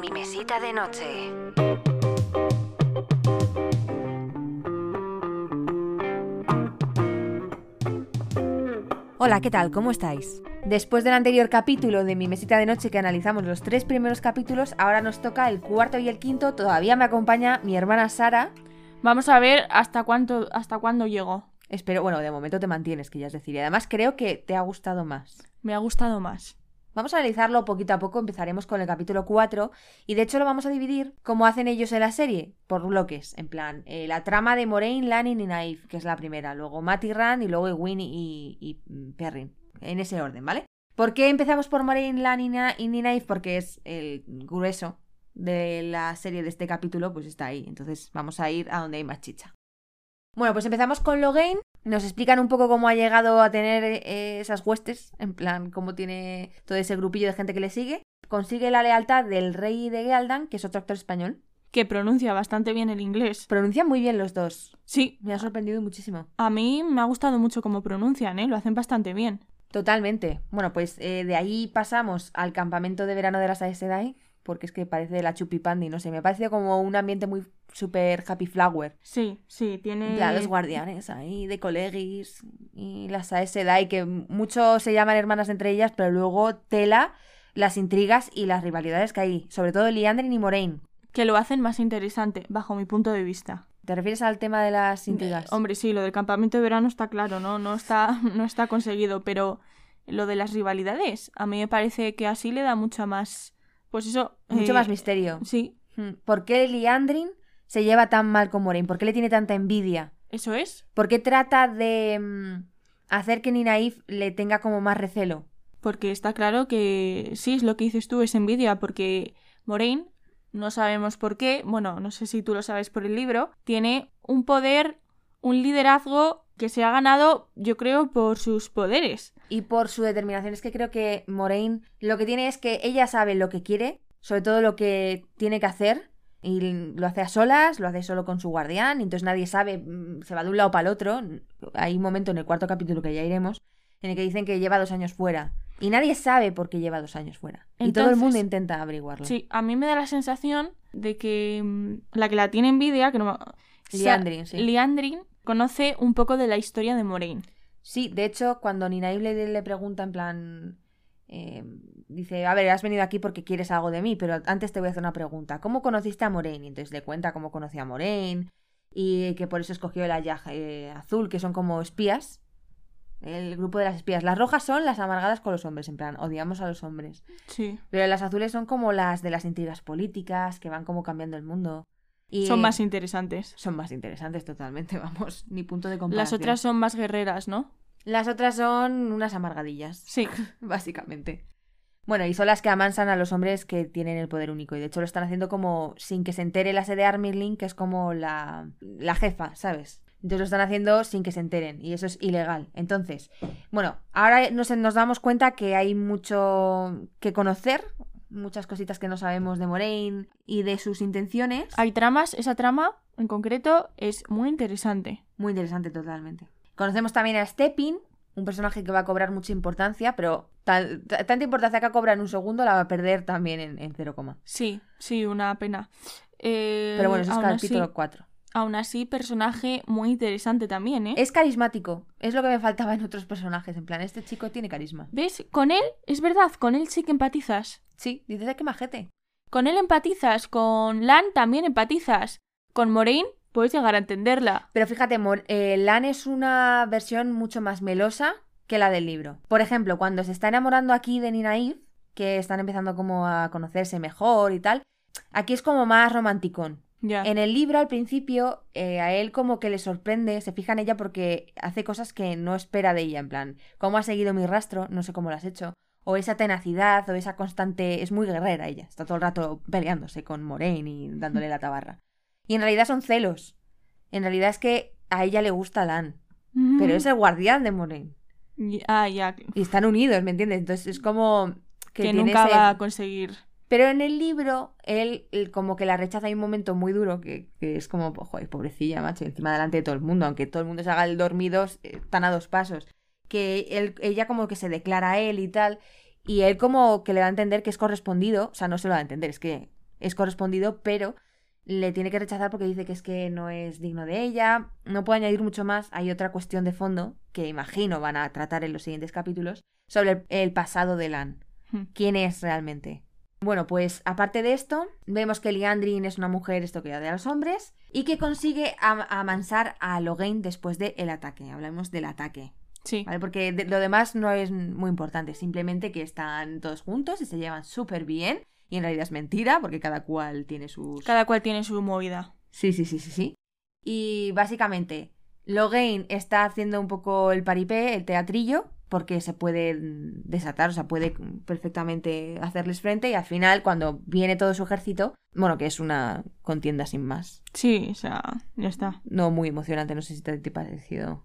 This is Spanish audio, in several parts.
en mi mesita de noche. Hola, ¿qué tal? ¿Cómo estáis? Después del anterior capítulo de mi mesita de noche que analizamos los tres primeros capítulos, ahora nos toca el cuarto y el quinto. Todavía me acompaña mi hermana Sara. Vamos a ver hasta cuánto, hasta cuándo llego. Espero, bueno, de momento te mantienes, que ya es decir. Y además creo que te ha gustado más. Me ha gustado más. Vamos a analizarlo poquito a poco, empezaremos con el capítulo 4 y de hecho lo vamos a dividir como hacen ellos en la serie, por bloques, en plan, eh, la trama de Moraine, Lanning y Naif, que es la primera, luego Matt y Rand y luego Ewin y, mm, Perrin, en ese orden, ¿vale? ¿Por qué empezamos por Moraine, Lanning y Naif? Porque es el grueso de la serie de este capítulo, pues está ahí, entonces vamos a ir a donde hay más chicha. Bueno, pues empezamos con Logain. Nos explican un poco cómo ha llegado a tener eh, esas huestes, en plan, cómo tiene todo ese grupillo de gente que le sigue. Consigue la lealtad del rey de Gealdan, que es otro actor español. Que pronuncia bastante bien el inglés. Pronuncian muy bien los dos. Sí. Me ha sorprendido muchísimo. A mí me ha gustado mucho cómo pronuncian, ¿eh? Lo hacen bastante bien. Totalmente. Bueno, pues eh, de ahí pasamos al campamento de verano de las Aes Sedai, porque es que parece la chupipandi, no sé, me ha parecido como un ambiente muy super happy flower. Sí, sí, tiene... Ya, los guardianes ahí, de colegis, y las Aes Sedai, que muchos se llaman hermanas entre ellas, pero luego tela las intrigas y las rivalidades que hay, sobre todo Liandrin y Moraine. Que lo hacen más interesante, bajo mi punto de vista. ¿Te refieres al tema de las intrigas? Hombre, sí, lo del campamento de verano está claro, ¿no? No está, no está conseguido, pero lo de las rivalidades, a mí me parece que así le da mucha más pues eso. Mucho eh, más misterio. Sí. Hmm. ¿Por qué Liandrin se lleva tan mal con Moraine? ¿Por qué le tiene tanta envidia? Eso es. ¿Por qué trata de mm, hacer que Ninaif le tenga como más recelo? Porque está claro que sí, es lo que dices tú, es envidia, porque Moraine, no sabemos por qué, bueno, no sé si tú lo sabes por el libro, tiene un poder, un liderazgo que se ha ganado, yo creo, por sus poderes. Y por su determinación. Es que creo que Moraine lo que tiene es que ella sabe lo que quiere, sobre todo lo que tiene que hacer, y lo hace a solas, lo hace solo con su guardián, y entonces nadie sabe, mm, se va de un lado para el otro. Hay un momento en el cuarto capítulo que ya iremos, en el que dicen que lleva dos años fuera. Y nadie sabe por qué lleva dos años fuera. y todo el mundo intenta averiguarlo. Sí, a mí me da la sensación de que mm, la que la tiene envidia, que no... Liandrin, sí. Liandrin conoce un poco de la historia de Moraine. Sí, de hecho, cuando Nina le, le pregunta en plan... Eh, dice, a ver, has venido aquí porque quieres algo de mí, pero antes te voy a hacer una pregunta. ¿Cómo conociste a Moraine? Y entonces le cuenta cómo conocía a Moraine y que por eso escogió el Ayah eh, azul, que son como espías. El grupo de las espías. Las rojas son las amargadas con los hombres, en plan, odiamos a los hombres. Sí. Pero las azules son como las de las intrigas políticas, que van como cambiando el mundo. Y son más interesantes. Son más interesantes totalmente, vamos, ni punto de comparación. Las otras son más guerreras, ¿no? Las otras son unas amargadillas. Sí. Básicamente. Bueno, y son las que amansan a los hombres que tienen el poder único. Y de hecho lo están haciendo como sin que se entere la sede Armirling, que es como la, la jefa, ¿sabes? Entonces lo están haciendo sin que se enteren. Y eso es ilegal. Entonces, bueno, ahora nos, nos damos cuenta que hay mucho que conocer muchas cositas que no sabemos de Moraine y de sus intenciones. Hay tramas, esa trama en concreto es muy interesante. Muy interesante totalmente. Conocemos también a Stepin, un personaje que va a cobrar mucha importancia, pero tanta importancia que ha cobrado en un segundo la va a perder también en, en 0, Sí, sí, una pena. Eh, pero bueno, eso es capítulo 4. Aún así, personaje muy interesante también, ¿eh? Es carismático. Es lo que me faltaba en otros personajes. En plan, este chico tiene carisma. ¿Ves? Con él, es verdad, con él sí que empatizas. Sí, dices que majete. Con él empatizas, con Lan también empatizas. Con Moraine puedes llegar a entenderla. Pero fíjate, eh, Lan es una versión mucho más melosa que la del libro. Por ejemplo, cuando se está enamorando aquí de Ninaif, que están empezando como a conocerse mejor y tal, aquí es como más romanticón. En el libro, al principio, eh, a él como que le sorprende, se fija en ella porque hace cosas que no espera de ella, en plan, ¿cómo ha seguido mi rastro? No sé cómo lo has hecho. O esa tenacidad, o esa constante... Es muy guerrera ella, está todo el rato peleándose con Moraine y dándole la tabarra. Y en realidad son celos. En realidad es que a ella le gusta Lan, pero es el guardián de Moraine. Ah, ya. Y están unidos, ¿me entiendes? Entonces es como... Que, nunca va a conseguir pero en el libro, él, como que la rechaza. Hay un momento muy duro que, es como, joder, pobrecilla, macho, encima delante de todo el mundo, aunque todo el mundo se haga el dormido, están a dos pasos. Que él, ella como que se declara a él y tal, y él como que le da a entender que es correspondido, o sea, no se lo da a entender, es que es correspondido, pero le tiene que rechazar porque dice que es que no es digno de ella. No puedo añadir mucho más. Hay otra cuestión de fondo que imagino van a tratar en los siguientes capítulos sobre el pasado de Lan. Hmm. ¿Quién es realmente? Bueno, pues aparte de esto, vemos que Liandrin es una mujer estoqueada de los hombres y que consigue am- amansar a Logain después del ataque. Hablamos del ataque, Sí. ¿vale? Porque de- lo demás no es muy importante, simplemente que están todos juntos y se llevan súper bien. Y en realidad es mentira, porque cada cual tiene sus... Cada cual tiene su movida. Sí, sí, sí, sí, sí. Y básicamente, Logain está haciendo un poco el paripé, el teatrillo, porque se puede desatar, o sea, puede perfectamente hacerles frente y al final, cuando viene todo su ejército, bueno, que es una contienda sin más. Sí, o sea, ya está. No muy emocionante, no sé si te, te ha parecido.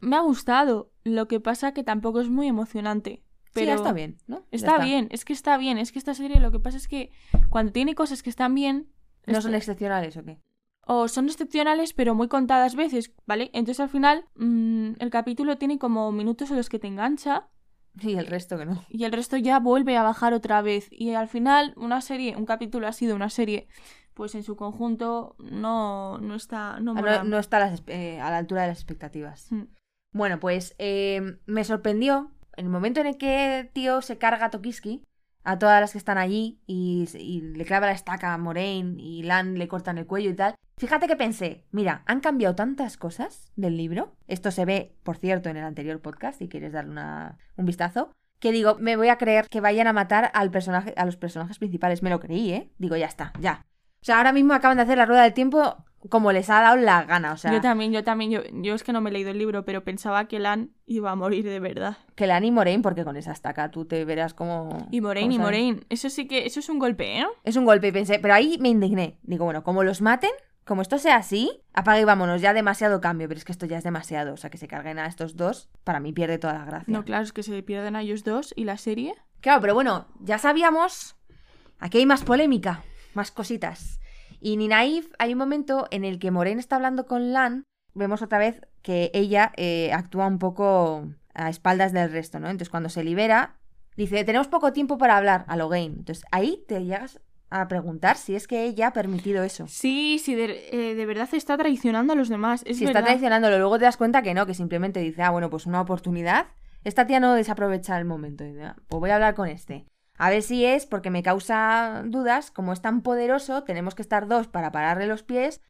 Me ha gustado. Lo que pasa que tampoco es muy emocionante. Pero Sí, está bien, ¿no? Ya Está, bien, es que está bien. Es que esta serie lo que pasa es que cuando tiene cosas que están bien. ¿No son excepcionales o qué? O son excepcionales, pero muy contadas veces, ¿vale? Entonces al final mm, el capítulo tiene como minutos en los que te engancha Sí, el resto que no. y el resto ya vuelve a bajar otra vez. Y al final una serie, un capítulo ha sido una serie, pues en su conjunto no, no está... No, Ah, mola. No, no está a, las- eh, a la altura de las expectativas. Mm. Bueno, pues eh, me sorprendió en el momento en el que tío se carga a Tokiski, a todas las que están allí, y, le clava la estaca a Moraine y Lan le cortan el cuello y tal. Fíjate que pensé, mira, han cambiado tantas cosas del libro. Esto se ve, por cierto, en el anterior podcast, si quieres darle una, un vistazo. Que digo, me voy a creer que vayan a matar al personaje, a los personajes principales. Me lo creí, ¿eh? Digo, ya está, ya. O sea, ahora mismo acaban de hacer la rueda del tiempo como les ha dado la gana. O sea, Yo también, yo también, yo, yo es que no me he leído el libro, pero pensaba que Lan iba a morir de verdad. Que Lan y Moraine, porque con esa estaca tú te verás como... Y Moraine, y sabes. Moraine, eso sí que, eso es un golpe, ¿eh? Es un golpe pensé, pero ahí me indigné. Digo, bueno, como los maten, como esto sea así, apaga y vámonos, ya demasiado cambio, pero es que esto ya es demasiado. O sea, que se carguen a estos dos, para mí pierde toda la gracia. No, claro, es que se pierden a ellos dos y la serie. Claro, pero bueno, ya sabíamos. Aquí hay más polémica, más cositas. Y ni Naif, hay un momento en el que Moraine está hablando con Lan. Vemos otra vez que ella eh, actúa un poco a espaldas del resto, ¿no? Entonces, cuando se libera, dice: Tenemos poco tiempo para hablar a Logain. Entonces, ahí te llegas a preguntar si es que ella ha permitido eso. Sí, sí, de, eh, de verdad está traicionando a los demás. Es si verdad. está traicionándolo, luego te das cuenta que no, que simplemente dice: Ah, bueno, pues una oportunidad. Esta tía no desaprovecha el momento. Dice, "Ah, Pues voy a hablar con este. A ver si es porque me causa dudas, como es tan poderoso, tenemos que estar dos para pararle los pies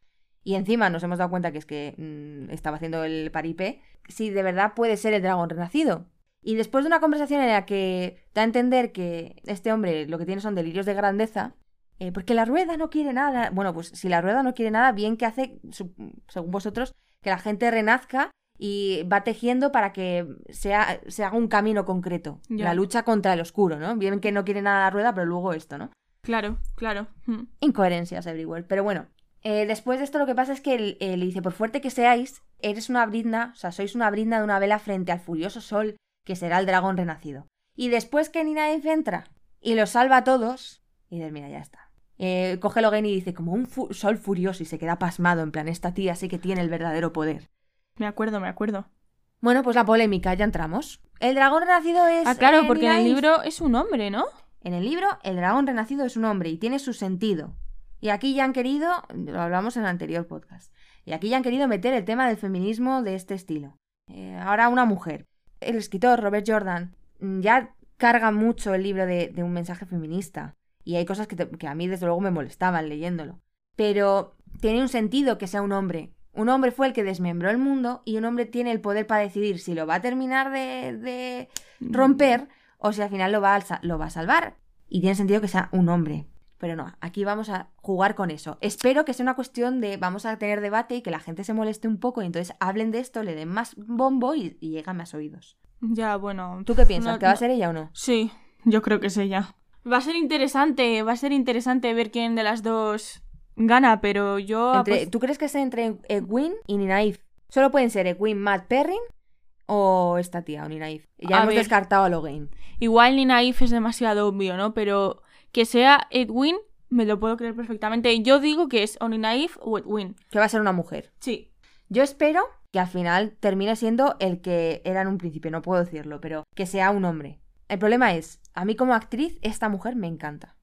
y encima nos hemos dado cuenta que es que mm, estaba haciendo el paripé, si de verdad puede ser el dragón renacido. Y después de una conversación en la que da a entender que este hombre lo que tiene son delirios de grandeza, eh, porque la rueda no quiere nada. Bueno, pues si la rueda no quiere nada, bien que hace, según vosotros, que la gente renazca y va tejiendo para que sea, se haga un camino concreto. La lucha contra el oscuro, ¿no? Bien que no quiere nada la rueda, pero luego esto, ¿no? Claro, claro. Mm. Incoherencias everywhere. Pero bueno, eh, después de esto lo que pasa es que él, le dice, por fuerte que seáis, eres una brizna, o sea, sois una brizna de una vela frente al furioso sol que será el dragón renacido. Y después que Ninaef entra y los salva a todos, y dices, mira, ya está. Eh, coge Logan y dice, como un fu- sol furioso y se queda pasmado, en plan, esta tía sí que tiene el verdadero poder. Me acuerdo, me acuerdo. Bueno, pues la polémica, ya entramos. El dragón renacido es... Ah, claro, eh, porque en el libro es un hombre, ¿no? En el libro, el dragón renacido es un hombre y tiene su sentido. Y aquí ya han querido, lo hablamos en el anterior podcast, y aquí ya han querido meter el tema del feminismo de este estilo. Eh, ahora una mujer. El escritor Robert Jordan mm, ya carga mucho el libro de, de un mensaje feminista. Y hay cosas que, te- que a mí desde luego me molestaban leyéndolo. Pero tiene un sentido que sea un hombre. Un hombre fue el que desmembró el mundo y un hombre tiene el poder para decidir si lo va a terminar de, de romper o si al final lo va, a, lo va a salvar. Y tiene sentido que sea un hombre. Pero no, aquí vamos a jugar con eso. Espero que sea una cuestión de vamos a tener debate y que la gente se moleste un poco y entonces hablen de esto, le den más bombo y, y lleguen más oídos. Ya, bueno. ¿Tú qué piensas? no- ¿Que va a ser ella o no? Sí, yo creo que es ella. Va a ser interesante, va a ser interesante ver quién de las dos gana, pero yo... Entre- ¿Tú crees que sea entre Egwin y Ninaif? Solo pueden ser Egwin, Matt Perrin o esta tía, o Ninaif. Ya A hemos ver. descartado a Logain. Igual ni Naif es demasiado obvio, ¿no? Pero que sea Edwin, me lo puedo creer perfectamente. Yo digo que es o ni Naif o Edwin. Que va a ser una mujer. Sí. Yo espero que al final termine siendo el que era en un principio, no puedo decirlo, pero que sea un hombre. El problema es, a mí como actriz, esta mujer me encanta.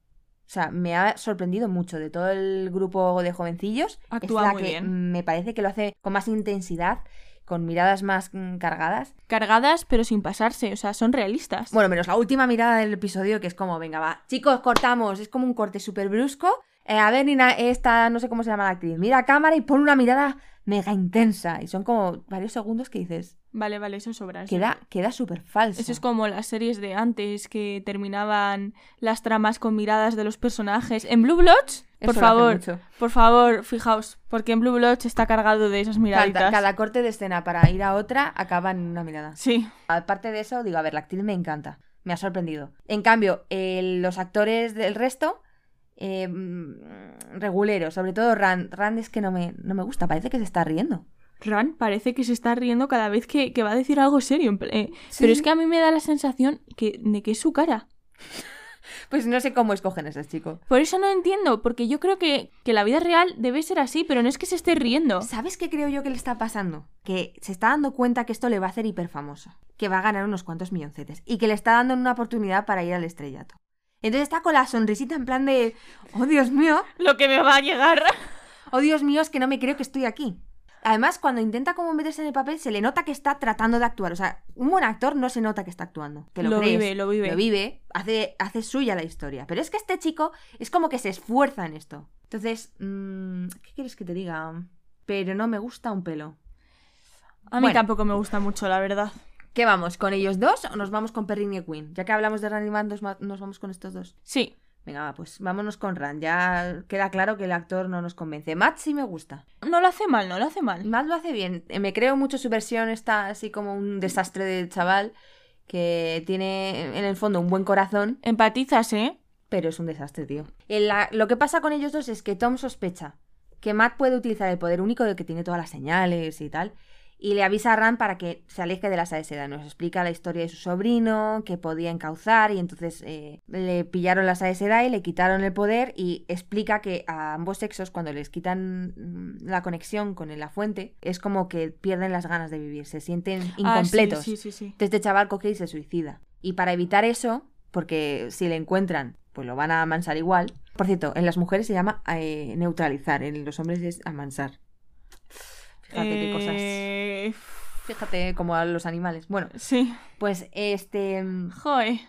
O sea, me ha sorprendido mucho de todo el grupo de jovencillos. Actúa es la muy que bien. me parece que lo hace con más intensidad, con miradas más mm, cargadas. Cargadas, pero sin pasarse, o sea, son realistas. Bueno, menos la última mirada del episodio, que es como, venga, va, chicos, cortamos. Es como un corte súper brusco. Eh, a ver, Nina, esta, no sé cómo se llama la actriz, mira a cámara y pone una mirada mega intensa. Y son como varios segundos que dices, Vale, vale, eso sobra. eso queda, queda súper falso. Eso es como las series de antes que terminaban las tramas con miradas de los personajes. En Blue Bloods, por Eso favor, por favor, fijaos, porque en Blue Bloods está cargado de esas miraditas. cada corte de escena para ir a otra acaba en una mirada. Sí, Aparte de eso, digo, a ver, la actriz me encanta. Me ha sorprendido. En cambio, eh, los actores del resto, eh, reguleros, sobre todo Rand. Rand es que no me, no me gusta, parece que se está riendo. Ran parece que se está riendo cada vez que, que va a decir algo serio. eh, Sí. Pero es que a mí me da la sensación que, de que es su cara. Pues no sé cómo escogen a ese chico. Por eso no entiendo, porque yo creo que, que la vida real debe ser así, pero no es que se esté riendo. ¿Sabes qué creo yo que le está pasando? Que se está dando cuenta que esto le va a hacer hiperfamoso. Que va a ganar unos cuantos milloncetes. Y que le está dando una oportunidad para ir al estrellato. Entonces está con la sonrisita en plan de... Oh, Dios mío. Lo que me va a llegar. Oh, Dios mío, es que no me creo que estoy aquí. Además, cuando intenta como meterse en el papel, se le nota que está tratando de actuar. O sea, un buen actor no se nota que está actuando. Que lo, Lo crees, vive, lo vive. Lo vive, hace, hace suya la historia. Pero es que este chico es como que se esfuerza en esto. Entonces, mm, ¿qué quieres que te diga? Pero no me gusta un pelo. A mí Bueno. tampoco me gusta mucho, la verdad. ¿Qué vamos? ¿Con ellos dos o nos vamos con Perrin y Queen? Ya que hablamos de Rand y ¿nos va- ¿nos vamos con estos dos? Sí, Venga, va, pues vámonos con Rand. Ya queda claro que el actor no nos convence. Matt sí me gusta. no lo hace mal, no lo hace mal. Matt lo hace bien. Eh, Me creo mucho su versión, está así como un desastre de chaval que tiene en el fondo un buen corazón, Empatizas, ¿eh? pero es un desastre, tío. La- lo que pasa con ellos dos es que Tom sospecha que Matt puede utilizar el poder único de que tiene todas las señales y tal. Y le avisa a Rand para que se aleje de la Sae Seda. Nos explica la historia de su sobrino, que podía encauzar, y entonces eh, le pillaron la Sae Seda y le quitaron el poder. Y explica que a ambos sexos, cuando les quitan mm, la conexión con la fuente, es como que pierden las ganas de vivir, se sienten Ah, incompletos. sí, sí, sí. Entonces este chaval coge y se suicida. Y para evitar eso, porque si le encuentran, pues lo van a amansar igual. Por cierto, en las mujeres se llama eh, neutralizar, en los hombres es amansar. Fíjate qué cosas. Eh, Fíjate como a los animales. Bueno, Sí. pues este... mm, Joder.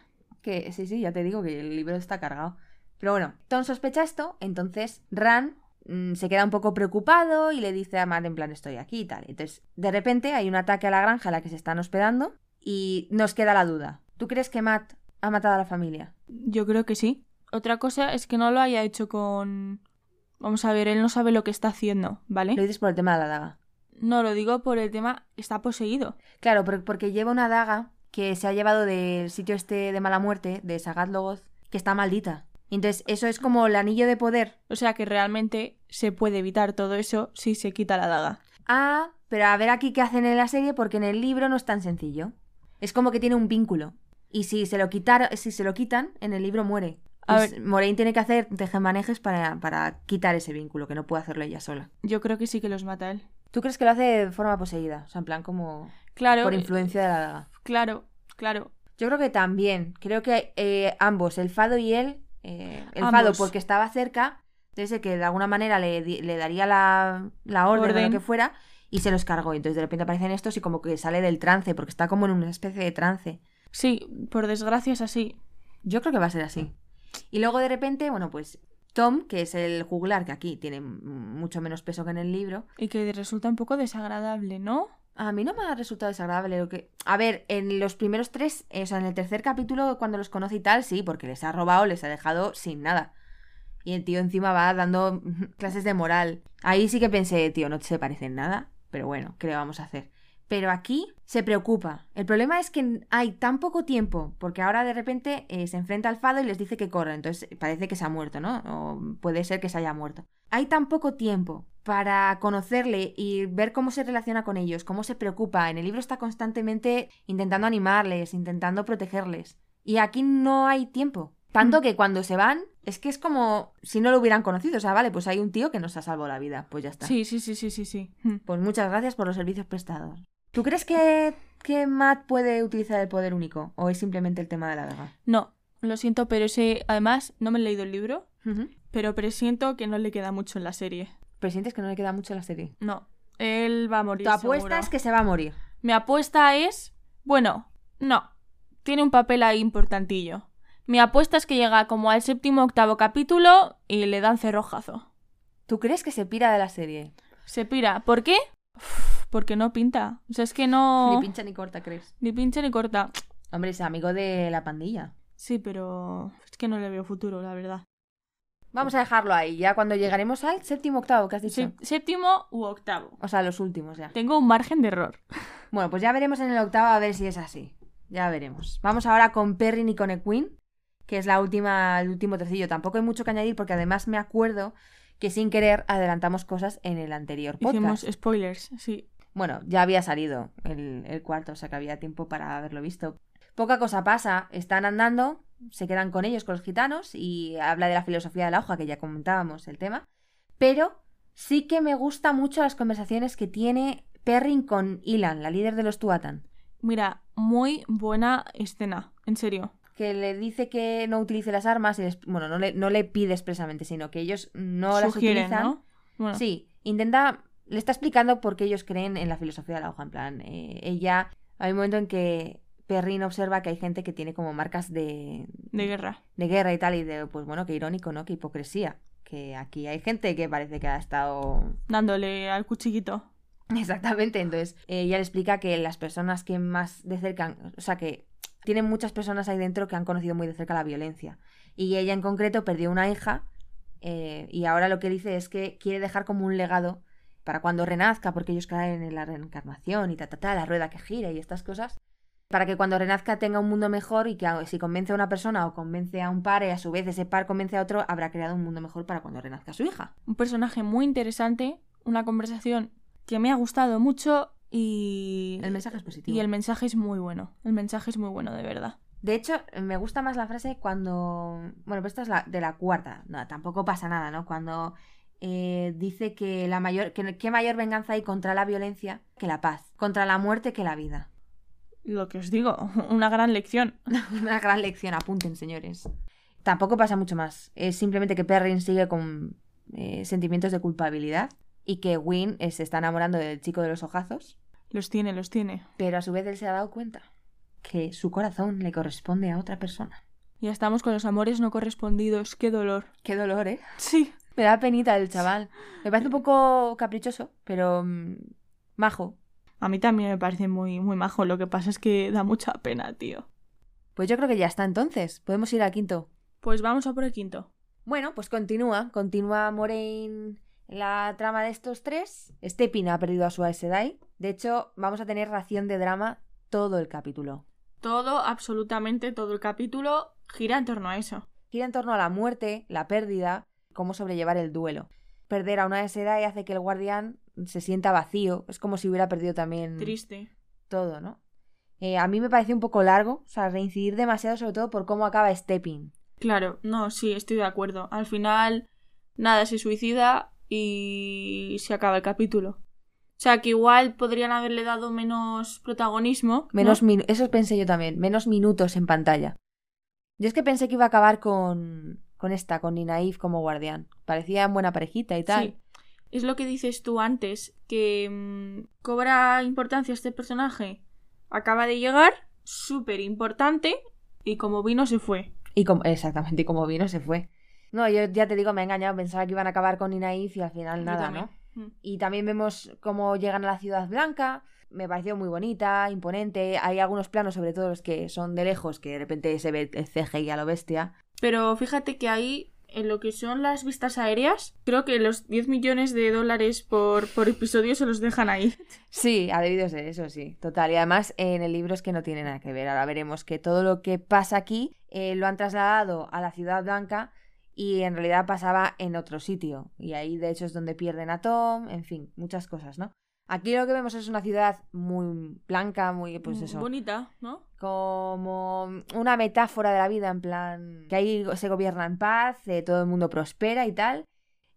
Que sí, sí, ya te digo que el libro está cargado. Pero bueno, Tom sospecha esto, entonces Ran mm, se queda un poco preocupado y le dice a Matt en plan estoy aquí y tal. Entonces, de repente hay un ataque a la granja a la que se están hospedando y nos queda la duda. ¿Tú crees que Matt ha matado a la familia? Yo creo que sí. Otra cosa es que no lo haya hecho con... Vamos a ver, él no sabe lo que está haciendo, ¿vale? Lo dices por el tema de la daga. No, lo digo por el tema, está poseído. Claro, por- porque lleva una daga que se ha llevado del sitio este de mala muerte, de Sagat Logoth, que está maldita. Entonces, eso es como el anillo de poder. O sea que realmente se puede evitar todo eso si se quita la daga. Ah, pero a ver aquí qué hacen en la serie, porque en el libro no es tan sencillo. Es como que tiene un vínculo. Y si se lo, quitar, si se lo quitan, en el libro muere. A Pues ver. Moraine tiene que hacer tejemanejes para, para quitar ese vínculo, que no puede hacerlo ella sola. Yo creo que sí que los mata él. ¿Tú crees que lo hace de forma poseída? O sea, en plan como Claro, por eh, influencia de la daga. claro, claro. Yo creo que también. Creo que eh, ambos, el Fado y él, eh, el Ambos. Fado porque estaba cerca, entonces que de alguna manera le, le daría la, la orden, o Orden. lo que fuera, y se los cargó. Entonces de repente aparecen estos y como que sale del trance, porque está como en una especie de trance. Sí, por desgracia es así. Yo creo que va a ser así. Y luego de repente, bueno, pues Tom, que es el juglar, que aquí tiene mucho menos peso que en el libro, Y que resulta un poco desagradable, ¿no? A mí no me ha resultado desagradable lo que... A ver, en los primeros tres, eh, o sea, en el tercer capítulo, cuando los conoce y tal, sí, porque les ha robado, les ha dejado sin nada. Y el tío encima va dando clases de moral. Ahí sí que pensé, tío, no se parece en nada, pero bueno, ¿qué le vamos a hacer? Pero aquí se preocupa. El problema es que hay tan poco tiempo, porque ahora de repente eh, se enfrenta al fado y les dice que corra, entonces parece que se ha muerto, ¿no? O puede ser que se haya muerto. Hay tan poco tiempo para conocerle y ver cómo se relaciona con ellos, cómo se preocupa. En el libro está constantemente intentando animarles, intentando protegerles. Y aquí no hay tiempo. Tanto que cuando se van, es que es como si no lo hubieran conocido. O sea, vale, pues hay un tío que nos ha salvado la vida. Pues ya está. Sí, sí, sí, sí, sí, sí. Pues muchas gracias por los servicios prestados. ¿Tú crees que, que Matt puede utilizar el poder único? ¿O es simplemente el tema de la daga? No, Lo siento, pero ese. Además, no me he leído el libro, pero presiento que no le queda mucho en la serie. Pero sientes que no le queda mucho a la serie. No. Él va a morir. Tu apuesta seguro. es que se va a morir. Mi apuesta es. Bueno, no. Tiene un papel ahí importantillo. Mi apuesta es que llega como al séptimo octavo capítulo y le dan cerrojazo. ¿Tú crees que se pira de la serie? Se pira. ¿Por qué? Uf, Porque no pinta. O sea, es que no. Ni pincha ni corta, ¿crees? Ni pincha ni corta. Hombre, es amigo de la pandilla. Sí, pero. Es que no le veo futuro, la verdad. Vamos a dejarlo ahí, ya cuando llegaremos al séptimo octavo que has dicho. Sé- séptimo u octavo. O sea, los últimos ya. Tengo un margen de error. Bueno, pues ya veremos en el octavo a ver si es así. Ya veremos. Vamos ahora con Perrin y con Equine, que es la última, el último trocillo. Tampoco hay mucho que añadir porque además me acuerdo que sin querer adelantamos cosas en el anterior podcast. Hicimos spoilers, sí. Bueno, ya había salido el, el cuarto, o sea que había tiempo para haberlo visto. Poca cosa pasa, están andando, se quedan con ellos, con los gitanos, y habla de la filosofía de la hoja, que ya comentábamos el tema. Pero sí que me gusta mucho las conversaciones que tiene Perrin con Ilan, la líder de los Tuatan, Mira, muy buena escena, en serio. que le dice que no utilice las armas, y les- bueno, no le, no le pide expresamente, sino que ellos no las utilizan. ¿no? Bueno, Sí, intenta, le está explicando por qué ellos creen en la filosofía de la hoja. En plan, eh, ella, hay un momento en que Perrin observa que hay gente que tiene como marcas de, de guerra. de guerra y tal, y de, pues bueno, qué irónico, ¿no? Qué hipocresía. Que aquí hay gente que parece que ha estado... Dándole al cuchillito. Exactamente, entonces ella le explica que las personas que más de cerca, o sea, que tienen muchas personas ahí dentro que han conocido muy de cerca la violencia. Y ella en concreto perdió una hija eh, y ahora lo que dice es que quiere dejar como un legado para cuando renazca, porque ellos creen en la reencarnación y ta, ta, ta, la rueda que gira y estas cosas, para que cuando renazca tenga un mundo mejor y que si convence a una persona o convence a un par y a su vez ese par convence a otro, habrá creado un mundo mejor para cuando renazca su hija. Un personaje muy interesante, una conversación que me ha gustado mucho y... El mensaje es positivo. Y el mensaje es muy bueno. El mensaje es muy bueno, de verdad. De hecho, me gusta más la frase cuando. Bueno, pues esta es la de la cuarta. No, tampoco pasa nada, ¿no? Cuando eh, dice que la mayor. que mayor venganza hay contra la violencia que la paz. Contra la muerte que la vida. Lo que os digo, una gran lección. Una gran lección, apunten, señores. Tampoco pasa mucho más. Es simplemente que Perrin sigue con eh, sentimientos de culpabilidad. Y que Win eh, se está enamorando del chico de los ojazos. Los tiene, los tiene. Pero a su vez él se ha dado cuenta que su corazón le corresponde a otra persona. Ya estamos con los amores no correspondidos. Qué dolor. Qué dolor, ¿eh? Sí. Me da penita el chaval. Me parece un poco caprichoso, pero mm, majo. A mí también me parece muy, muy majo. Lo que pasa es que da mucha pena, tío. Pues yo creo que ya está entonces. Podemos ir al quinto. Pues vamos a por el quinto. Bueno, pues continúa. Continúa Moraine la trama de estos tres. Stepin ha perdido a su Aes Sedai. De hecho, vamos a tener ración de drama todo el capítulo. Todo, absolutamente todo el capítulo gira en torno a eso. Gira en torno a la muerte, la pérdida, cómo sobrellevar el duelo. Perder a una Aes Sedai hace que el guardián se sienta vacío. Es como si hubiera perdido también Triste. todo, ¿no? Eh, a mí me pareció un poco largo, o sea, reincidir demasiado sobre todo por cómo acaba Stepping. Claro, no, sí, estoy de acuerdo. Al final, nada, se suicida y se acaba el capítulo. O sea, que igual podrían haberle dado menos protagonismo. ¿no? Menos minu- Eso pensé yo también, menos minutos en pantalla. Yo es que pensé que iba a acabar con, con esta, con Ninaif como guardián. Parecían buena parejita y tal. Sí. Es lo que dices tú antes, que mm, cobra importancia este personaje. Acaba de llegar, súper importante, y como vino se fue. Y como, exactamente, y como vino se fue. No, yo ya te digo, me he engañado, pensaba que iban a acabar con Ninaif y al final nada. ¿no? Mm. Y también vemos cómo llegan a la Ciudad Blanca. Me pareció muy bonita, imponente. Hay algunos planos, sobre todo los que son de lejos, que de repente se ve el CGI a lo bestia. Pero fíjate que ahí, en lo que son las vistas aéreas, creo que los 10 millones de dólares por, por episodio se los dejan ahí. Sí, ha debido ser eso, sí, total. Y además en el libro es que no tiene nada que ver. Ahora veremos que todo lo que pasa aquí eh, lo han trasladado a la Ciudad Blanca y en realidad pasaba en otro sitio. Y ahí de hecho es donde pierden a Tom, en fin, muchas cosas, ¿no? Aquí lo que vemos es una ciudad muy blanca, muy, pues eso, Bonita, ¿no? como una metáfora de la vida, en plan, que ahí se gobierna en paz, eh, todo el mundo prospera y tal.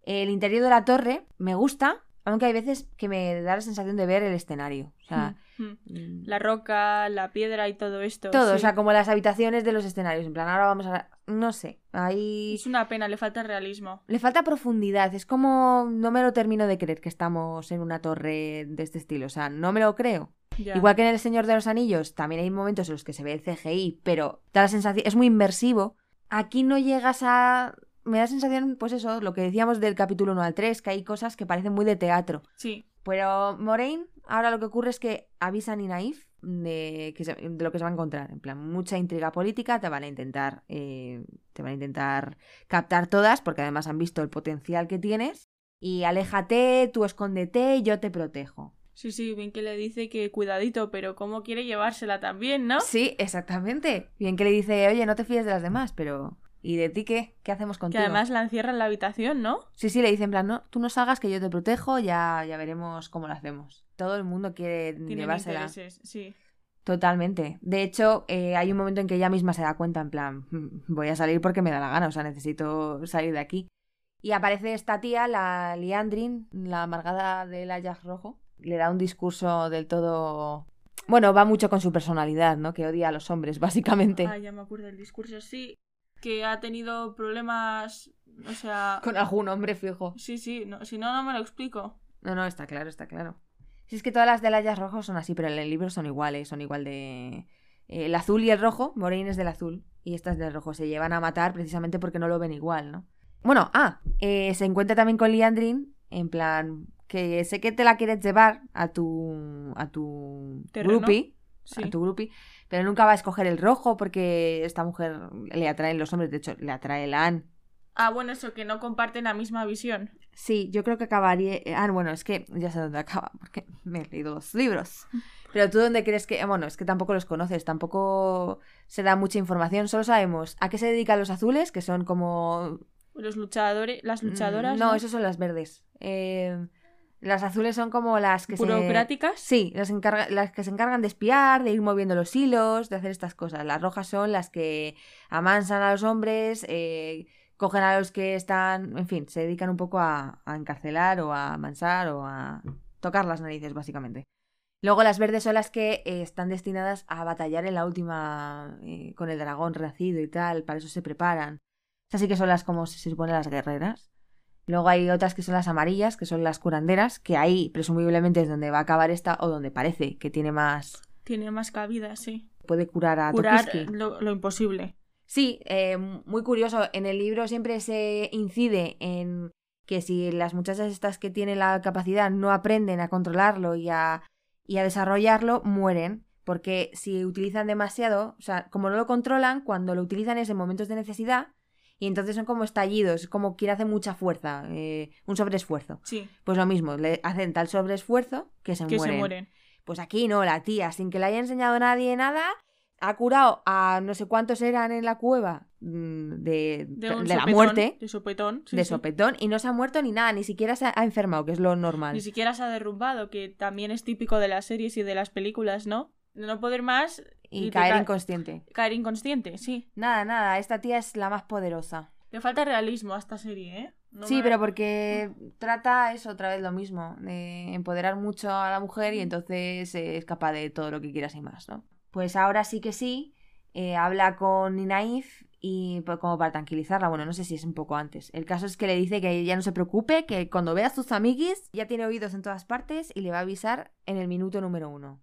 El interior de la torre me gusta, Aunque hay veces que me da la sensación de ver el escenario. O sea, Mm, mm. La roca, la piedra y todo esto. todo, sí. o sea, como las habitaciones de los escenarios. En plan, ahora vamos a. No sé. Ahí. Es una pena, le falta realismo. Le falta profundidad. Es como. No me lo termino de creer que estamos en una torre de este estilo. O sea, no me lo creo. Ya. Igual que en El Señor de los Anillos, también hay momentos en los que se ve el CGI, pero da la sensación. Es muy inmersivo. Aquí no llegas a. Me da sensación, pues eso, lo que decíamos del capítulo 1 al 3, que hay cosas que parecen muy de teatro. Sí, Pero Moraine, ahora lo que ocurre es que avisan y Naif de, que se- de lo que se va a encontrar. En plan, mucha intriga política, te van a intentar. eh, te van a intentar captar todas, porque además han visto el potencial que tienes. Y aléjate, tú escóndete, yo te protejo. sí, sí, bien que le dice que cuidadito, pero cómo quiere llevársela también, ¿no? Sí, exactamente. Bien que le dice, oye, no te fíes de las demás, pero. ¿Y de ti qué? ¿Qué hacemos Que contigo? además la encierra en la habitación, ¿no? Sí, sí, le dice en plan, no, tú no salgas que yo te protejo, ya, ya veremos cómo lo hacemos. Todo el mundo quiere Tienen llevársela. intereses, sí. Totalmente. De hecho, eh, hay un momento en que ella misma se da cuenta, en plan, "Mm, voy a salir porque me da la gana, o sea, necesito salir de aquí. Y aparece esta tía, la Liandrin, la amargada del Ajax rojo. Le da un discurso del todo... Bueno, va mucho con su personalidad, ¿no? Que odia a los hombres, básicamente. Ah, ya me acuerdo del discurso, sí. Que ha tenido problemas, o sea... Con algún hombre fijo. Sí, sí, no, si no, no me lo explico. No, no, está claro, está claro. Si es que todas las del Ajax rojo son así, pero en el libro son iguales, son igual de... eh, el azul y el rojo, Moraine es del azul y estas del rojo. Se llevan a matar precisamente porque no lo ven igual, ¿no? Bueno, ah, eh, se encuentra también con Liandrin, en plan, que sé que te la quieres llevar a tu... a tu Terreno. groupie, Sí. a tu groupie, pero nunca va a escoger el rojo porque esta mujer le atraen los hombres, de hecho, le atrae el Anne. Ah, bueno, eso, que no comparten la misma visión. Sí, yo creo que acabaría. Ah, bueno, es que ya sé dónde acaba, porque me he leído los libros. Pero tú dónde crees que. Bueno, es que tampoco los conoces, tampoco se da mucha información, solo sabemos a qué se dedican los azules, que son como. Los luchadores, las luchadoras. Mm, No, esos son las verdes. Eh, las azules son como las que se. burocráticas. Sí, las, encarga- las que se encargan de espiar, de ir moviendo los hilos, de hacer estas cosas. Las rojas son las que amansan a los hombres, eh, cogen a los que están, en fin, se dedican un poco a, a encarcelar o a amansar o a tocar las narices, básicamente. Luego las verdes son las que eh, están destinadas a batallar en la última, eh, con el dragón renacido y tal, para eso se preparan. Esas sí que son las, como se supone, las guerreras. Luego hay otras que son las amarillas, que son las curanderas, que ahí presumiblemente es donde va a acabar esta o donde parece que tiene más... Tiene más cabida, sí. puede curar a Curar lo, lo imposible. Sí, eh, muy curioso. En el libro siempre se incide en que si las muchachas estas que tienen la capacidad no aprenden a controlarlo y a, y a desarrollarlo, mueren. Porque si utilizan demasiado, o sea, como no lo controlan, cuando lo utilizan es en momentos de necesidad y entonces son como estallidos, es como quien hace mucha fuerza, eh, un sobreesfuerzo. Sí, Pues lo mismo, le hacen tal sobreesfuerzo que se que mueren. se mueren. Pues aquí no, la tía, sin que le haya enseñado nadie nada, ha curado a no sé cuántos eran en la cueva mm, de, De, la muerte, De sopetón. sí, de sí. sopetón, y no se ha muerto ni nada, ni siquiera se ha enfermado, que es lo normal. Ni siquiera se ha derrumbado, que también es típico de las series y de las películas, ¿no? De no poder más Y, caer ca- inconsciente. caer inconsciente, sí. Nada, nada, esta tía es la más poderosa. Le falta realismo a esta serie, ¿eh? No sí, me- pero porque trata eso otra vez lo mismo, de empoderar mucho a la mujer y entonces es capaz de todo lo que quieras y más, ¿no? Pues ahora sí que sí, eh, habla con Ninaif y pues, como para tranquilizarla, bueno, no sé si es un poco antes. El caso es que le dice que ella no se preocupe, que cuando vea a sus amiguis ya tiene oídos en todas partes y le va a avisar en el minuto número uno.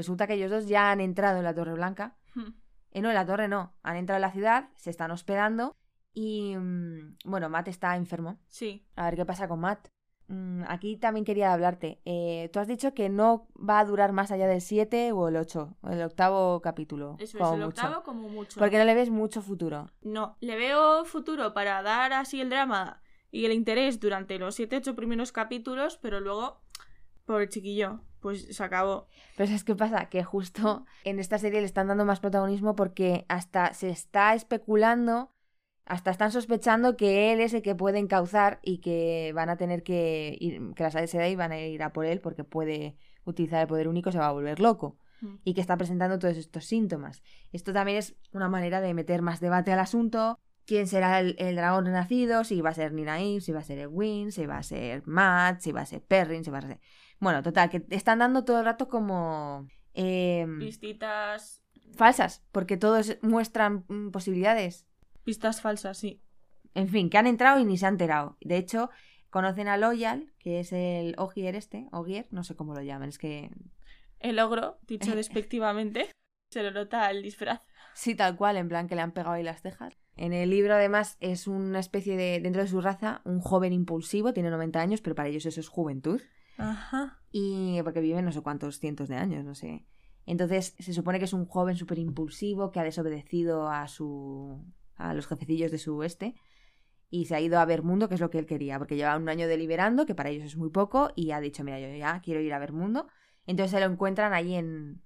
Resulta que ellos dos ya han entrado en la Torre Blanca Hmm. eh, no, en la torre no. Han entrado en la ciudad, se están hospedando y, mm, bueno, Matt está enfermo. Sí, A ver qué pasa con Matt. Mm, aquí también quería hablarte. Eh, tú has dicho que no va a durar más allá del 7 o el 8, o el octavo capítulo. eso como es el mucho. octavo como mucho. Porque no le ves mucho futuro. No, le veo futuro para dar así el drama y el interés durante los 7-8 primeros capítulos, pero luego, por el chiquillo, pues se acabó. Pero ¿sabes qué pasa? Que justo en esta serie le están dando más protagonismo porque hasta se está especulando, hasta están sospechando que él es el que puede encauzar y que van a tener que ir, que las Sedai van a ir a por él porque puede utilizar el poder único, se va a volver loco Mm. y que está presentando todos estos síntomas. Esto también es una manera de meter más debate al asunto quién será el, el dragón renacido, si va a ser Ninaim, si va a ser Egwin, si va a ser Matt, si va a ser Perrin, si va a ser... Bueno, total, que están dando todo el rato como... em, Pistitas. falsas, porque todos muestran mm, posibilidades. Pistas falsas, sí. En fin, que han entrado y ni se han enterado. De hecho, conocen a Loyal, que es el Ogier este, Ogier, no sé cómo lo llaman, es que... El ogro, dicho despectivamente, se lo nota el disfraz. Sí, tal cual, en plan que le han pegado ahí las cejas. En el libro, además, es una especie de, dentro de su raza, un joven impulsivo, tiene 90 años, pero para ellos eso es juventud. Ajá. Y porque viven no sé cuántos cientos de años, no sé. Entonces, se supone que es un joven súper impulsivo que ha desobedecido a su. a los jefecillos de su oeste. Y se ha ido a ver mundo, que es lo que él quería, porque lleva un año deliberando, que para ellos es muy poco, y ha dicho, mira, yo ya quiero ir a ver mundo. Entonces se lo encuentran allí en,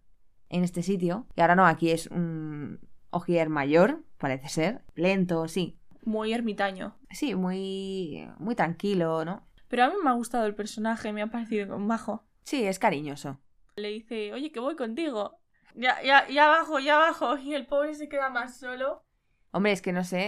en este sitio. Y ahora no, aquí es un Ogier mayor, parece ser. Lento, sí. Muy ermitaño. Sí, muy, muy tranquilo, ¿no? Pero a mí me ha gustado el personaje, me ha parecido majo. Sí, es cariñoso. Le dice, oye, que voy contigo. Ya, ya, ya bajo, ya bajo. Y el pobre se queda más solo. Hombre, es que no sé,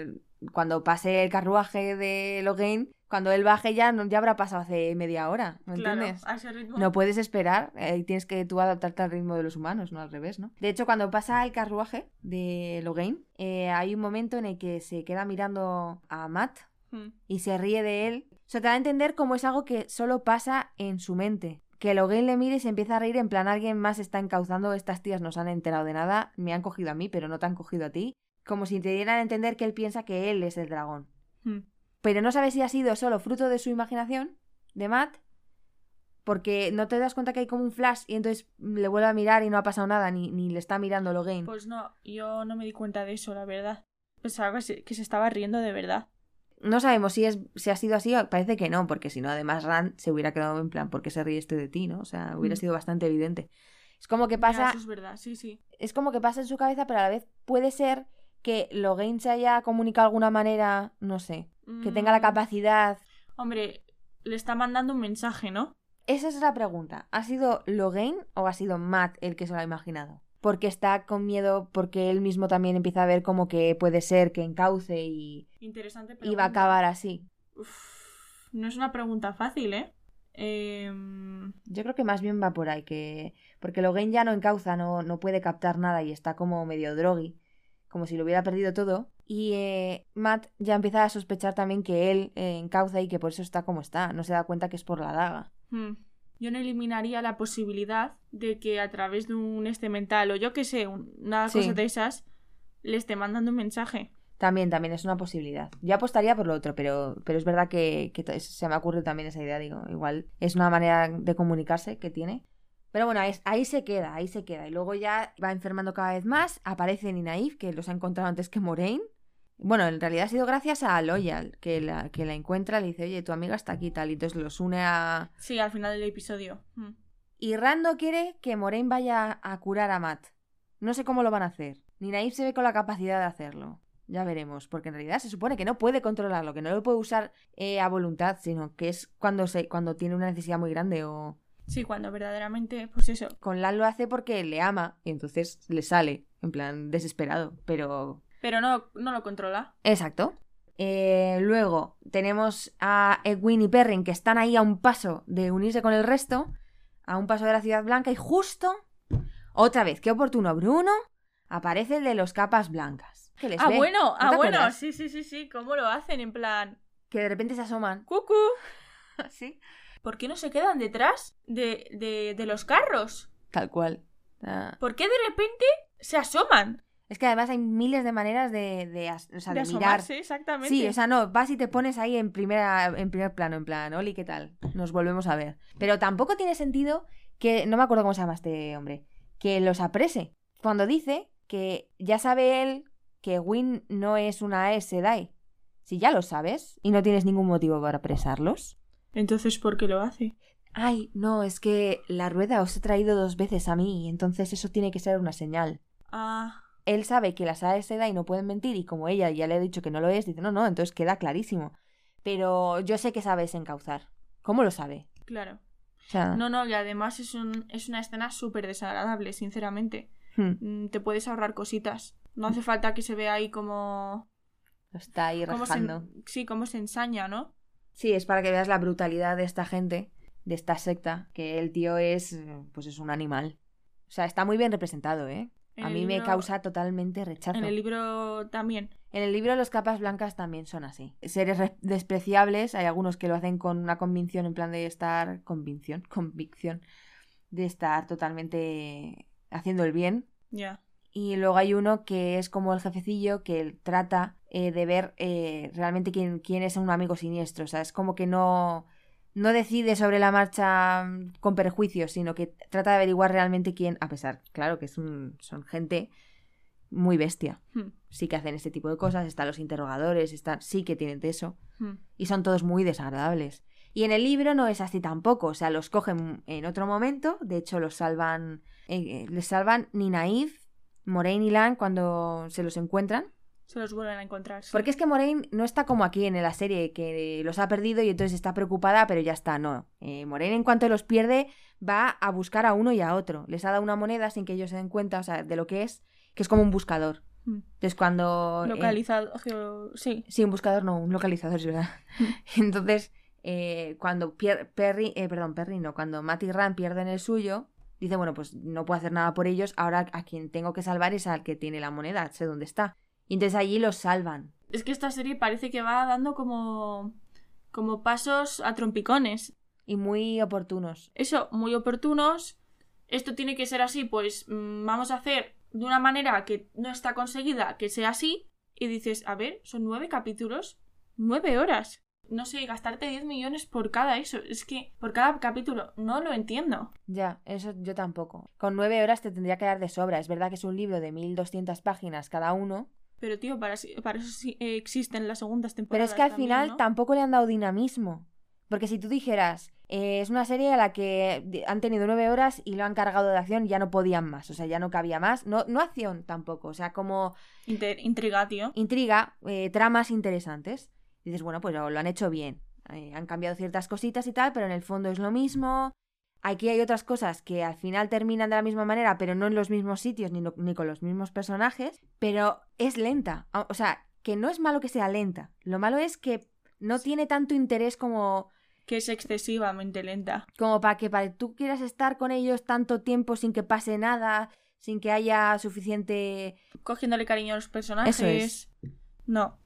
eh, cuando pase el carruaje de Logain, cuando él baje ya, no- ya habrá pasado hace media hora, ¿me Claro, entiendes? a ese ritmo. No puedes esperar, eh, tienes que tú adaptarte al ritmo de los humanos, no al revés, ¿no? De hecho, cuando pasa el carruaje de Logain, eh, hay un momento en el que se queda mirando a Matt Mm. y se ríe de él. O sea, te da a entender como es algo que solo pasa en su mente. Que Logain le mire y se empieza a reír en plan alguien más está encauzando, estas tías no se han enterado de nada, me han cogido a mí, pero no te han cogido a ti. Como si te dieran a entender que él piensa que él es el dragón. Mm. Pero no sabes si ha sido solo fruto de su imaginación, de Matt, porque no te das cuenta que hay como un flash y entonces le vuelve a mirar y no ha pasado nada, ni, ni le está mirando Logain. Pues no, yo no me di cuenta de eso, la verdad. Pensaba que se, que se estaba riendo de verdad. No sabemos si, es, si ha sido así, parece que no, porque si no, además Rand se hubiera quedado en plan, ¿por qué se ríe este de ti? ¿no? O sea, hubiera Mm. sido bastante evidente. Es como que pasa, eso es verdad, sí, sí. es como que pasa en su cabeza, pero a la vez puede ser que Logain se haya comunicado de alguna manera, no sé, que tenga la Mm, capacidad. Hombre, le está mandando un mensaje, ¿no? Esa es la pregunta. ¿Ha sido Logain o ha sido Matt el que se lo ha imaginado? Porque está con miedo, porque él mismo también empieza a ver como que puede ser que encauce y, Interesante y pregunta. va a acabar así. Uf, no es una pregunta fácil, ¿eh? Em, Yo creo que más bien va por ahí, que. Porque Logain ya no encauza, no, no puede captar nada y está como medio drogui, como si lo hubiera perdido todo. Y eh, Matt ya empieza a sospechar también que él eh, encauza y que por eso está como está. No se da cuenta que es por la daga. hmm, Yo no eliminaría la posibilidad de que a través de un este mental o yo que sé, un- una Sí. cosa de esas, le esté mandando un mensaje. También, también es una posibilidad. Yo apostaría por lo otro, pero, pero es verdad que, que se me ocurre también esa idea, digo. Igual es una manera de comunicarse que tiene. Pero bueno, ahí, ahí se queda, ahí se queda. Y luego ya va enfermando cada vez más. Aparece Ninaif, que los ha encontrado antes que Moraine. Bueno, en realidad ha sido gracias a Loyal, que la, que la encuentra, le dice, oye, tu amiga está aquí y tal. Y entonces los une a... Sí, al final del episodio. Hmm. Y Rando quiere que Moraine vaya a curar a Matt. No sé cómo lo van a hacer. Ninaif se ve con la capacidad de hacerlo. Ya veremos, porque en realidad se supone que no puede controlarlo, que no lo puede usar eh, a voluntad, sino que es cuando, se, cuando tiene una necesidad muy grande o... Sí, cuando verdaderamente, pues eso. Con Lan lo hace porque le ama y entonces le sale, en plan desesperado, pero... Pero no, no lo controla. Exacto. Eh, luego tenemos a Edwin y Perrin que están ahí a un paso de unirse con el resto, a un paso de la Ciudad Blanca y justo, otra vez, qué oportuno, Bruno, aparece el de los capas blancas. Que les Ah, ve, bueno, ¿no ah, bueno, acuerdas? sí, sí, sí, sí. ¿Cómo lo hacen? En plan, Que de repente se asoman. cucu. Sí. ¿Por qué no se quedan detrás de, de, de los carros? Tal cual. Ah. ¿Por qué de repente se asoman? Es que además hay miles de maneras de, de, o sea, de de mirar. asomarse, exactamente. Sí, o sea, no, vas y te pones ahí en, primera, en primer plano, en plan, Oli, ¿qué tal? Nos volvemos a ver. Pero tampoco tiene sentido que, no me acuerdo cómo se llama este hombre, que los aprese. Cuando dice que ya sabe él que Win no es una Aes Sedai. Si ya lo sabes y no tienes ningún motivo para apresarlos. Entonces, ¿por qué lo hace? Ay, no, es que la rueda os he traído dos veces a mí, entonces eso tiene que ser una señal. Ah, él sabe que las Aes Sedai no pueden mentir y como ella ya le ha dicho que no lo es, dice, no, no, entonces queda clarísimo. Pero yo sé que sabes encauzar. ¿Cómo lo sabe? claro. O sea, No, no, y además es, un, es una escena súper desagradable, sinceramente. hmm, Mm, Te puedes ahorrar cositas. No hace falta que se vea ahí como Lo está ahí Cómo se- sí, cómo se ensaña, ¿no? Sí, es para que veas la brutalidad de esta gente, de esta secta, que el tío es, pues es un animal. O sea, está muy bien representado, ¿eh? A mí me causa totalmente rechazo. En el libro también. En el libro los capas blancas también son así. Seres re- despreciables, hay algunos que lo hacen con una convicción en plan de estar... Convicción, convicción. De estar totalmente haciendo el bien. Ya. Y luego hay uno que es como el jefecillo que trata eh, de ver eh, realmente quién, quién es un amigo siniestro. O sea, es como que no, no decide sobre la marcha mm, con perjuicios, sino que trata de averiguar realmente quién, a pesar, claro, que es un- son gente muy bestia. Hmm, Sí que hacen este tipo de cosas, están los interrogadores, están, sí que tienen de eso. hmm. Y son todos muy desagradables. Y en el libro no es así tampoco, o sea, los cogen en otro momento, de hecho los salvan, eh, eh, les salvan ni Naif, Moraine y Lan cuando se los encuentran. Se los vuelven a encontrar. sí. Porque es que Moraine no está como aquí en la serie, que los ha perdido y entonces está preocupada, pero ya está, no. Eh, Moraine en cuanto los pierde va a buscar a uno y a otro. Les ha dado una moneda sin que ellos se den cuenta, o sea, de lo que es, que es como un buscador. Entonces cuando... eh, Localizado. geo- Sí. Sí, un buscador no, un localizador, es verdad. Entonces, eh, cuando Pier- Perry, eh, perdón, Perry no, cuando Matt y Ran pierden el suyo, dice, bueno, pues no puedo hacer nada por ellos, ahora a quien tengo que salvar es al que tiene la moneda, sé dónde está. Y entonces allí los salvan. Es que esta serie parece que va dando como. como pasos a trompicones. Y muy oportunos. Eso, muy oportunos. Esto tiene que ser así, pues mm, vamos a hacer de una manera que no está conseguida que sea así. Y dices, a ver, son nueve capítulos, nueve horas. No sé, gastarte 10 millones por cada eso. Es que por cada capítulo no lo entiendo. Ya, eso yo tampoco. Con nueve horas te tendría que dar de sobra. Es verdad que es un libro de 1200 páginas cada uno, Pero tío, para, para eso sí eh, existen las segundas pero temporadas. es que al también, final ¿no? tampoco le han dado dinamismo. Porque si tú dijeras, eh, es una serie a la que han tenido nueve horas y lo han cargado de acción, ya no podían más, o sea, ya no cabía más. No, no acción tampoco, o sea, como Inter- intriga, tío. intriga, eh, tramas interesantes. Dices, bueno, pues lo, lo han hecho bien. Eh, han cambiado ciertas cositas y tal, pero en el fondo es lo mismo. Aquí hay otras cosas que al final terminan de la misma manera, pero no en los mismos sitios ni, no- ni con los mismos personajes. Pero es lenta. O o sea, que no es malo que sea lenta. Lo malo es que no tiene tanto interés como, Que es excesivamente lenta. como para que para que tú quieras estar con ellos tanto tiempo sin que pase nada, sin que haya suficiente Cogiéndole cariño a los personajes. Eso es. No.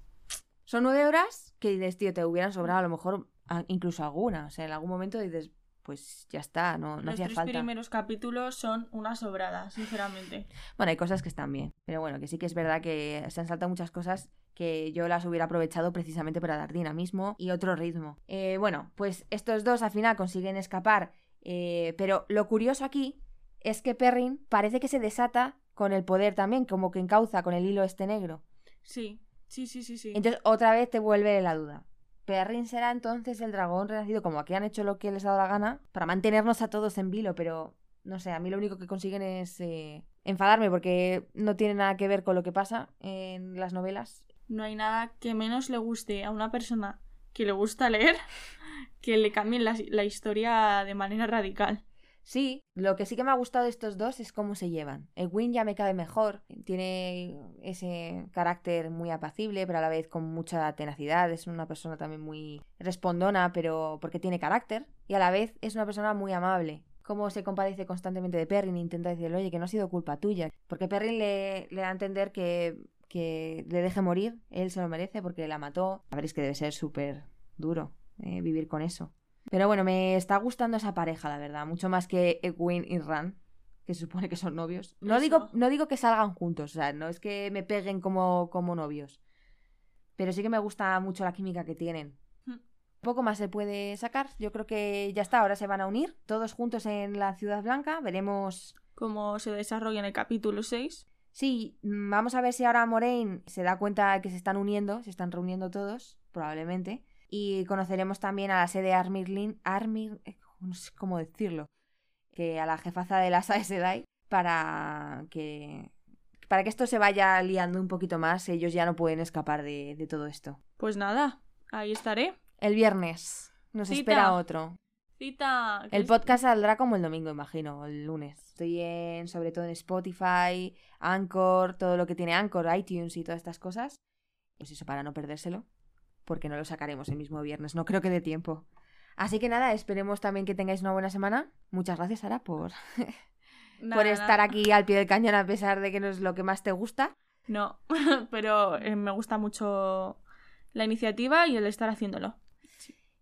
Son nueve horas que dices, tío, te hubieran sobrado a lo mejor incluso alguna. O sea, en algún momento dices, pues ya está, no, no los hacía tres falta. primeros capítulos son una sobrada, sinceramente. Bueno, hay cosas que están bien. Pero bueno, que sí que es verdad que se han saltado muchas cosas que yo las hubiera aprovechado precisamente para dar dinamismo y otro ritmo. Eh, bueno, pues estos dos al final consiguen escapar. eh, pero lo curioso aquí es que Perrin parece que se desata con el poder también, como que encauza con el hilo este negro. Sí, sí, sí, sí, sí. Entonces otra vez te vuelve la duda. Perrin será entonces el dragón renacido, como aquí han hecho lo que les ha dado la gana, para mantenernos a todos en vilo, pero no sé, a mí lo único que consiguen es eh, enfadarme porque no tiene nada que ver con lo que pasa en las novelas. No hay nada que menos le guste a una persona que le gusta leer que le cambien la, la historia de manera radical. Sí, lo que sí que me ha gustado de estos dos es cómo se llevan. Egwene ya me cae mejor, tiene ese carácter muy apacible, pero a la vez con mucha tenacidad, es una persona también muy respondona, pero porque tiene carácter, y a la vez es una persona muy amable. Cómo se compadece constantemente de Perrin e intenta decirle, oye, que no ha sido culpa tuya. Porque Perrin le, da a entender que, le deje morir, él se lo merece porque la mató. Es que debe ser súper duro eh, vivir con eso. Pero bueno, me está gustando esa pareja, la verdad, mucho más que Egwene y Ran, que se supone que son novios. No Eso. digo, no digo que salgan juntos, o sea, no es que me peguen como, como novios. Pero sí que me gusta mucho la química que tienen. Hmm. Poco más se puede sacar. Yo creo que ya está, ahora se van a unir todos juntos en la Ciudad Blanca. Veremos Como se desarrolla en el capítulo 6. Sí, mm, vamos a ver si ahora Moraine se da cuenta de que se están uniendo, se están reuniendo todos, probablemente. Y conoceremos también a la sede Armirlin, Armir, eh, no sé cómo decirlo, que a la jefaza de las Aes Sedai para que para que esto se vaya liando un poquito más, ellos ya no pueden escapar de, de todo esto. Pues nada, ahí estaré. El viernes nos Cita. espera otro. Cita. El podcast saldrá como el domingo, imagino, el lunes. Estoy en, sobre todo en Spotify, Anchor, todo lo que tiene Anchor, iTunes y todas estas cosas. pues eso, para no perdérselo, porque no lo sacaremos el mismo viernes, no creo que dé tiempo. Así que nada, esperemos también que tengáis una buena semana. Muchas gracias, Sara, por, Nada, por estar nada. aquí al pie del cañón a pesar de que no es lo que más te gusta. No, pero eh, me gusta mucho la iniciativa y el estar haciéndolo.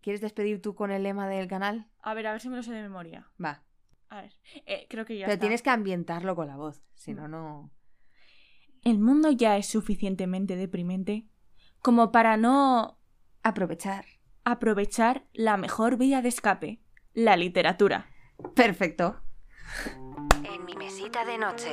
¿Quieres despedir tú con el lema del canal? A ver, a ver si me lo sé de memoria. Va. A ver, eh, creo que ya Pero está. tienes que ambientarlo con la voz, si no, no... El mundo ya es suficientemente deprimente como para no Aprovechar. Aprovechar la mejor vía de escape, la literatura. Perfecto. En mi mesita de noche.